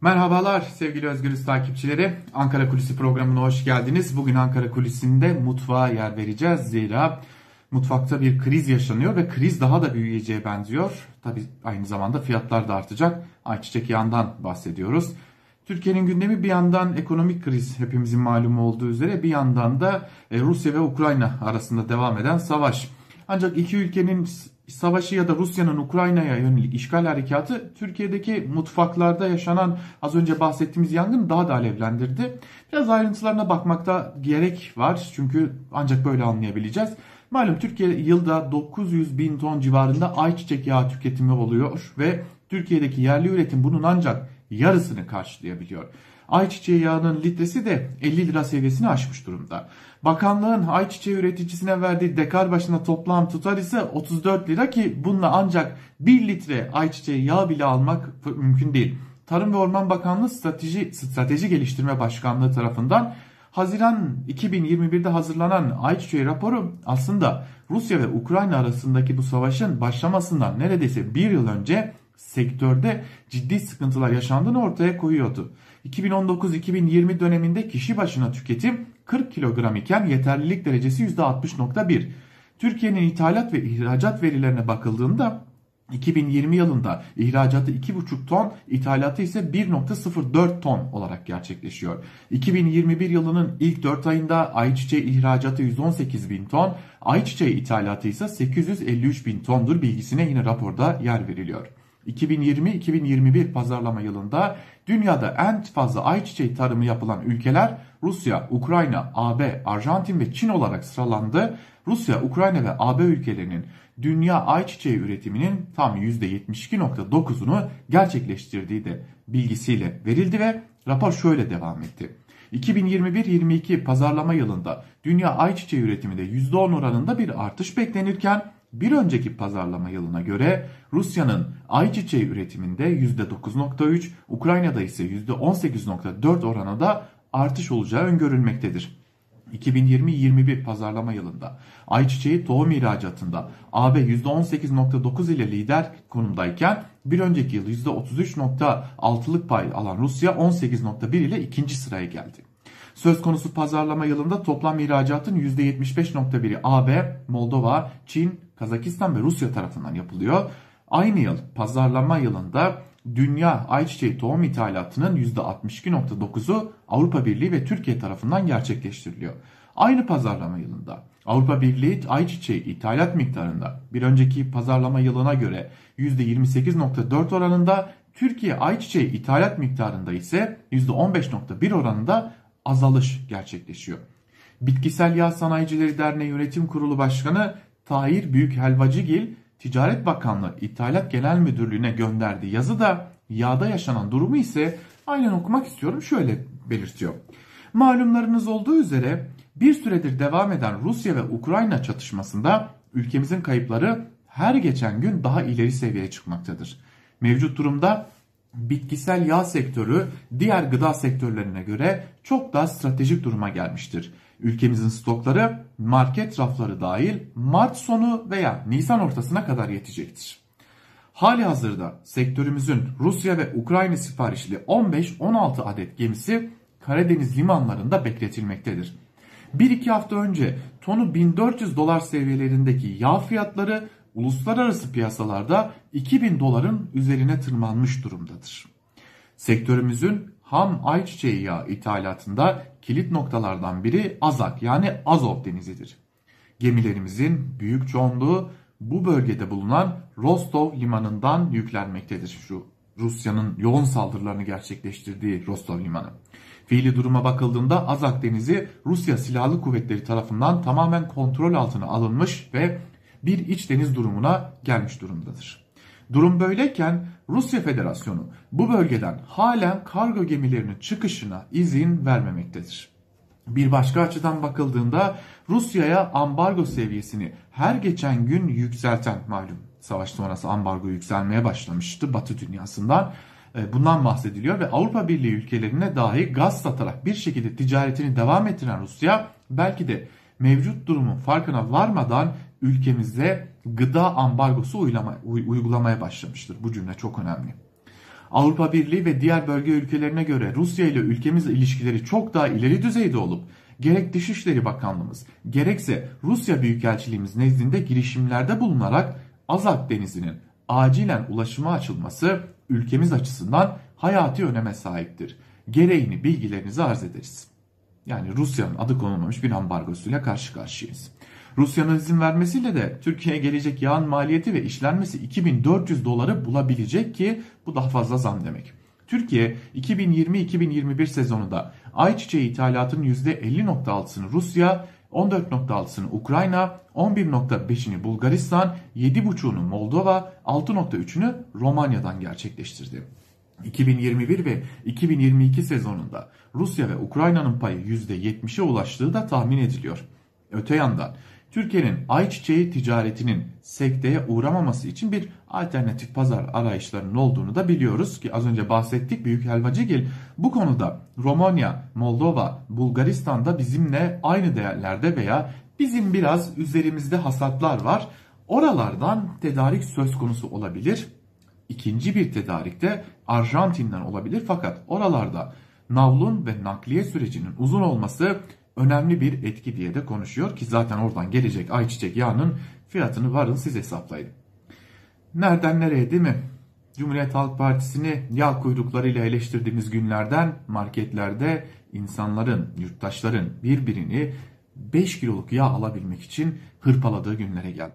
Merhabalar sevgili Özgürüz takipçileri. Ankara Kulisi programına hoş geldiniz. Bugün Ankara Kulisi'nde mutfağa yer vereceğiz. Zira mutfakta bir kriz yaşanıyor ve kriz daha da büyüyeceğe benziyor. Tabi aynı zamanda fiyatlar da artacak. Ayçiçek yağından bahsediyoruz. Türkiye'nin gündemi bir yandan ekonomik kriz hepimizin malumu olduğu üzere bir yandan da e, Rusya ve Ukrayna arasında devam eden savaş. Ancak iki ülkenin savaşı ya da Rusya'nın Ukrayna'ya yönelik işgal harekatı Türkiye'deki mutfaklarda yaşanan az önce bahsettiğimiz yangın daha da alevlendirdi. Biraz ayrıntılarına bakmakta gerek var çünkü ancak böyle anlayabileceğiz. Malum Türkiye yılda 900 bin ton civarında ayçiçek yağı tüketimi oluyor ve Türkiye'deki yerli üretim bunun ancak yarısını karşılayabiliyor. Ayçiçeği yağının litresi de 50 lira seviyesini aşmış durumda. Bakanlığın ayçiçeği üreticisine verdiği dekar başına toplam tutar ise 34 lira ki bununla ancak 1 litre ayçiçeği yağ bile almak mümkün değil. Tarım ve Orman Bakanlığı Strateji, Strateji Geliştirme Başkanlığı tarafından Haziran 2021'de hazırlanan ayçiçeği raporu aslında Rusya ve Ukrayna arasındaki bu savaşın başlamasından neredeyse bir yıl önce sektörde ciddi sıkıntılar yaşandığını ortaya koyuyordu. 2019-2020 döneminde kişi başına tüketim 40 kilogram iken yeterlilik derecesi %60.1. Türkiye'nin ithalat ve ihracat verilerine bakıldığında 2020 yılında ihracatı 2,5 ton, ithalatı ise 1,04 ton olarak gerçekleşiyor. 2021 yılının ilk 4 ayında ayçiçeği ihracatı 118 bin ton, ayçiçeği ithalatı ise 853 bin tondur bilgisine yine raporda yer veriliyor. 2020-2021 pazarlama yılında dünyada en fazla ayçiçeği tarımı yapılan ülkeler Rusya, Ukrayna, AB, Arjantin ve Çin olarak sıralandı. Rusya, Ukrayna ve AB ülkelerinin dünya ayçiçeği üretiminin tam %72.9'unu gerçekleştirdiği de bilgisiyle verildi ve rapor şöyle devam etti. 2021-22 pazarlama yılında dünya ayçiçeği üretiminde %10 oranında bir artış beklenirken bir önceki pazarlama yılına göre Rusya'nın ayçiçeği üretiminde %9.3, Ukrayna'da ise %18.4 oranında artış olacağı öngörülmektedir. 2020-21 pazarlama yılında ayçiçeği tohum ihracatında AB %18.9 ile lider konumdayken bir önceki yıl %33.6'lık pay alan Rusya 18.1 ile ikinci sıraya geldi. Söz konusu pazarlama yılında toplam ihracatın %75.1'i AB, Moldova, Çin, Kazakistan ve Rusya tarafından yapılıyor. Aynı yıl pazarlama yılında dünya ayçiçeği tohum ithalatının %62.9'u Avrupa Birliği ve Türkiye tarafından gerçekleştiriliyor. Aynı pazarlama yılında Avrupa Birliği ayçiçeği ithalat miktarında bir önceki pazarlama yılına göre %28.4 oranında Türkiye ayçiçeği ithalat miktarında ise %15.1 oranında azalış gerçekleşiyor. Bitkisel Yağ Sanayicileri Derneği Yönetim Kurulu Başkanı Tahir Büyük Helvacıgil Ticaret Bakanlığı İthalat Genel Müdürlüğü'ne gönderdiği yazıda yağda yaşanan durumu ise aynen okumak istiyorum şöyle belirtiyor. Malumlarınız olduğu üzere bir süredir devam eden Rusya ve Ukrayna çatışmasında ülkemizin kayıpları her geçen gün daha ileri seviyeye çıkmaktadır. Mevcut durumda bitkisel yağ sektörü diğer gıda sektörlerine göre çok daha stratejik duruma gelmiştir. Ülkemizin stokları market rafları dahil Mart sonu veya Nisan ortasına kadar yetecektir. Hali hazırda sektörümüzün Rusya ve Ukrayna siparişli 15-16 adet gemisi Karadeniz limanlarında bekletilmektedir. 1-2 hafta önce tonu 1400 dolar seviyelerindeki yağ fiyatları uluslararası piyasalarda 2000 doların üzerine tırmanmış durumdadır. Sektörümüzün ham ayçiçeği yağı ithalatında kilit noktalardan biri Azak yani Azov denizidir. Gemilerimizin büyük çoğunluğu bu bölgede bulunan Rostov limanından yüklenmektedir. Şu Rusya'nın yoğun saldırılarını gerçekleştirdiği Rostov limanı. Fiili duruma bakıldığında Azak denizi Rusya Silahlı Kuvvetleri tarafından tamamen kontrol altına alınmış ve bir iç deniz durumuna gelmiş durumdadır. Durum böyleyken Rusya Federasyonu bu bölgeden halen kargo gemilerinin çıkışına izin vermemektedir. Bir başka açıdan bakıldığında Rusya'ya ambargo seviyesini her geçen gün yükselten malum savaş sonrası ambargo yükselmeye başlamıştı Batı dünyasından. E, bundan bahsediliyor ve Avrupa Birliği ülkelerine dahi gaz satarak bir şekilde ticaretini devam ettiren Rusya belki de mevcut durumun farkına varmadan ülkemizde gıda ambargosu uygulamaya başlamıştır. Bu cümle çok önemli. Avrupa Birliği ve diğer bölge ülkelerine göre Rusya ile ülkemiz ilişkileri çok daha ileri düzeyde olup gerek Dışişleri Bakanlığımız gerekse Rusya Büyükelçiliğimiz nezdinde girişimlerde bulunarak Azak Denizi'nin acilen ulaşıma açılması ülkemiz açısından hayati öneme sahiptir. Gereğini bilgilerinizi arz ederiz. Yani Rusya'nın adı konulmamış bir ambargosuyla karşı karşıyayız. Rusya'nın izin vermesiyle de Türkiye'ye gelecek yağın maliyeti ve işlenmesi 2400 doları bulabilecek ki bu daha fazla zam demek. Türkiye 2020-2021 sezonunda ayçiçeği ithalatının %50.6'sını Rusya, 14.6'sını Ukrayna, 11.5'ini Bulgaristan, 7.5'unu Moldova, 6.3'ünü Romanya'dan gerçekleştirdi. 2021 ve 2022 sezonunda Rusya ve Ukrayna'nın payı %70'e ulaştığı da tahmin ediliyor. Öte yandan Türkiye'nin ayçiçeği ticaretinin sekteye uğramaması için bir alternatif pazar arayışlarının olduğunu da biliyoruz ki az önce bahsettik Büyük Helvacıgil bu konuda Romanya, Moldova, Bulgaristan'da bizimle aynı değerlerde veya bizim biraz üzerimizde hasatlar var. Oralardan tedarik söz konusu olabilir. İkinci bir tedarik de Arjantin'den olabilir fakat oralarda navlun ve nakliye sürecinin uzun olması önemli bir etki diye de konuşuyor ki zaten oradan gelecek ayçiçek yağının fiyatını varın siz hesaplayın. Nereden nereye değil mi? Cumhuriyet Halk Partisi'ni yağ kuyruklarıyla eleştirdiğimiz günlerden marketlerde insanların, yurttaşların birbirini 5 kiloluk yağ alabilmek için hırpaladığı günlere geldik.